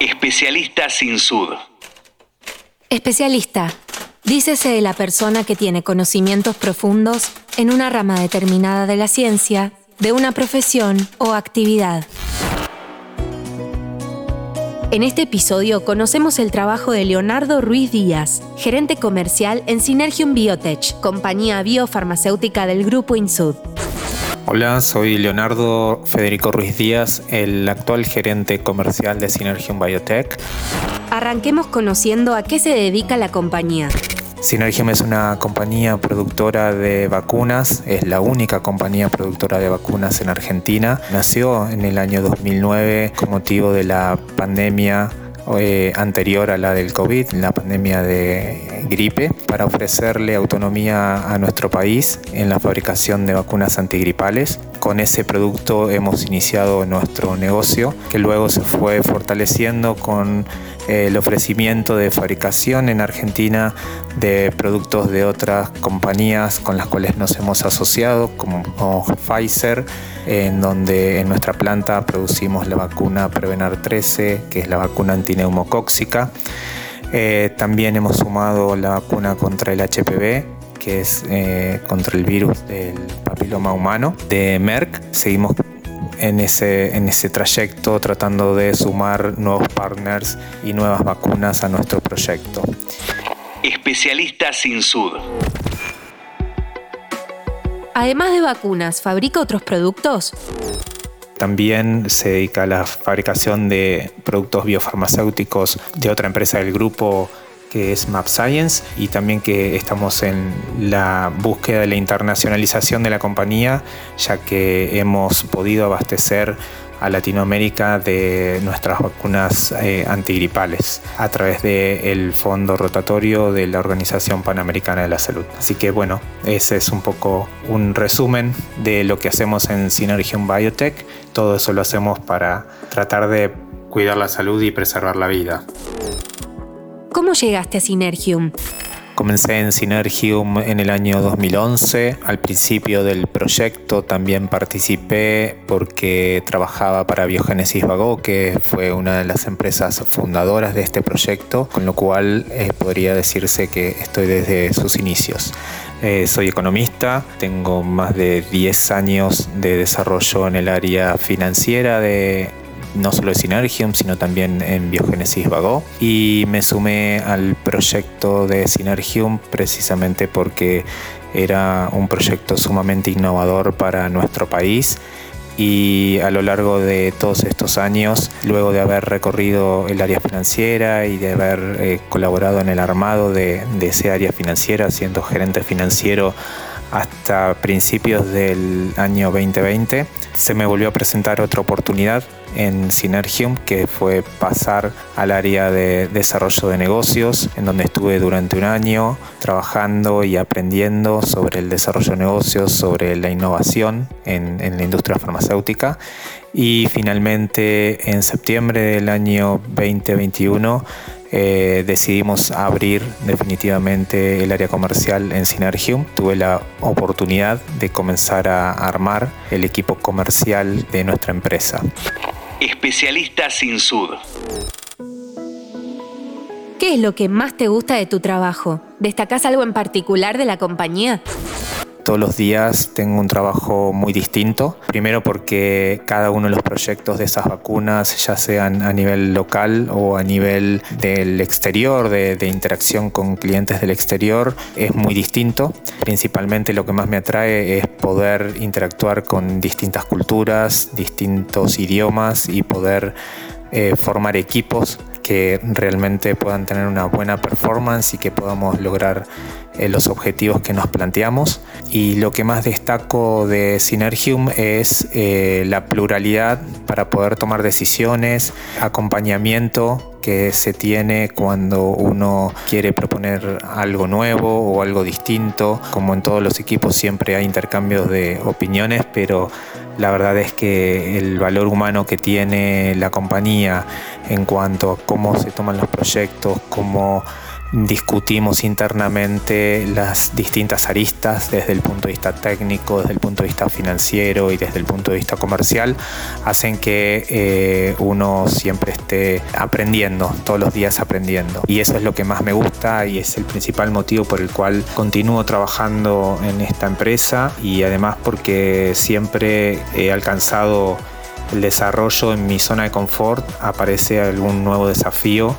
Especialista sin sud. Especialista. Dícese de la persona que tiene conocimientos profundos en una rama determinada de la ciencia, de una profesión o actividad. En este episodio conocemos el trabajo de Leonardo Ruiz Díaz, gerente comercial en Synergium Biotech, compañía biofarmacéutica del grupo Insud. Hola, soy Leonardo Federico Ruiz Díaz, el actual gerente comercial de Synergium Biotech. Arranquemos conociendo a qué se dedica la compañía. Synergium es una compañía productora de vacunas, es la única compañía productora de vacunas en Argentina. Nació en el año 2009 con motivo de la pandemia eh, anterior a la del COVID, la pandemia de gripe, para ofrecerle autonomía a nuestro país en la fabricación de vacunas antigripales. Con ese producto hemos iniciado nuestro negocio, que luego se fue fortaleciendo con el ofrecimiento de fabricación en Argentina de productos de otras compañías con las cuales nos hemos asociado, como, Pfizer, en donde en nuestra planta producimos la vacuna Prevenar 13, que es la vacuna antineumocóxica. Eh, también hemos sumado la vacuna contra el HPV, que es eh, contra el virus del papiloma humano de Merck. Seguimos en ese, en ese trayecto tratando de sumar nuevos partners y nuevas vacunas a nuestro proyecto. Especialista sin sud. Además de vacunas, ¿fabrica otros productos? También se dedica a la fabricación de productos biofarmacéuticos de otra empresa del grupo que es Map Science y también que estamos en la búsqueda de la internacionalización de la compañía ya que hemos podido abastecer a Latinoamérica de nuestras vacunas eh, antigripales a través del fondo rotatorio de la Organización Panamericana de la Salud. Así que bueno, ese es un poco un resumen de lo que hacemos en Synergium Biotech. Todo eso lo hacemos para tratar de cuidar la salud y preservar la vida. ¿Cómo llegaste a Synergium? Comencé en Synergium en el año 2011. Al principio del proyecto también participé porque trabajaba para Biogénesis Vago, que fue una de las empresas fundadoras de este proyecto, con lo cual eh, podría decirse que estoy desde sus inicios. Eh, soy economista, tengo más de 10 años de desarrollo en el área financiera de no solo de Synergium, sino también en Biogénesis Vago. Y me sumé al proyecto de Synergium precisamente porque era un proyecto sumamente innovador para nuestro país y a lo largo de todos estos años, luego de haber recorrido el área financiera y de haber eh, colaborado en el armado de, de ese área financiera, siendo gerente financiero hasta principios del año 2020, se me volvió a presentar otra oportunidad en Synergium, que fue pasar al área de desarrollo de negocios, en donde estuve durante un año trabajando y aprendiendo sobre el desarrollo de negocios, sobre la innovación en, en la industria farmacéutica. Y finalmente en septiembre del año 2021 eh, decidimos abrir definitivamente el área comercial en Synergium. Tuve la oportunidad de comenzar a armar el equipo comercial de nuestra empresa. Especialista sin sud. ¿Qué es lo que más te gusta de tu trabajo? ¿Destacás algo en particular de la compañía? Todos los días tengo un trabajo muy distinto. Primero porque cada uno de los proyectos de esas vacunas, ya sean a nivel local o a nivel del exterior, de, interacción con clientes del exterior, es muy distinto. Principalmente lo que más me atrae es poder interactuar con distintas culturas, distintos idiomas y poder eh, formar equipos que realmente puedan tener una buena performance y que podamos lograr eh, los objetivos que nos planteamos. Y lo que más destaco de Synergium es eh, la pluralidad para poder tomar decisiones, acompañamiento que se tiene cuando uno quiere proponer algo nuevo o algo distinto. Como en todos los equipos siempre hay intercambios de opiniones, pero la verdad es que el valor humano que tiene la compañía en cuanto a cómo se toman los proyectos, cómo discutimos internamente las distintas aristas desde el punto de vista técnico, desde el punto de vista financiero y desde el punto de vista comercial, hacen que eh, uno siempre esté aprendiendo, todos los días aprendiendo. Y eso es lo que más me gusta y es el principal motivo por el cual continúo trabajando en esta empresa y además porque siempre he alcanzado el desarrollo en mi zona de confort, aparece algún nuevo desafío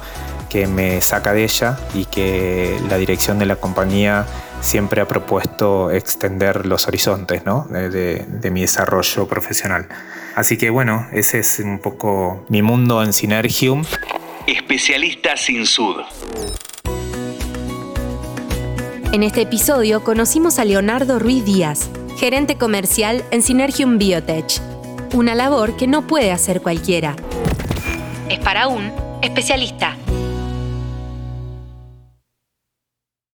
que me saca de ella y que la dirección de la compañía siempre ha propuesto extender los horizontes de, mi desarrollo profesional. Así que bueno, ese es un poco mi mundo en Synergium. Especialista sin sud. En este episodio conocimos a Leonardo Ruiz Díaz, gerente comercial en Synergium Biotech, una labor que no puede hacer cualquiera. Es para un especialista.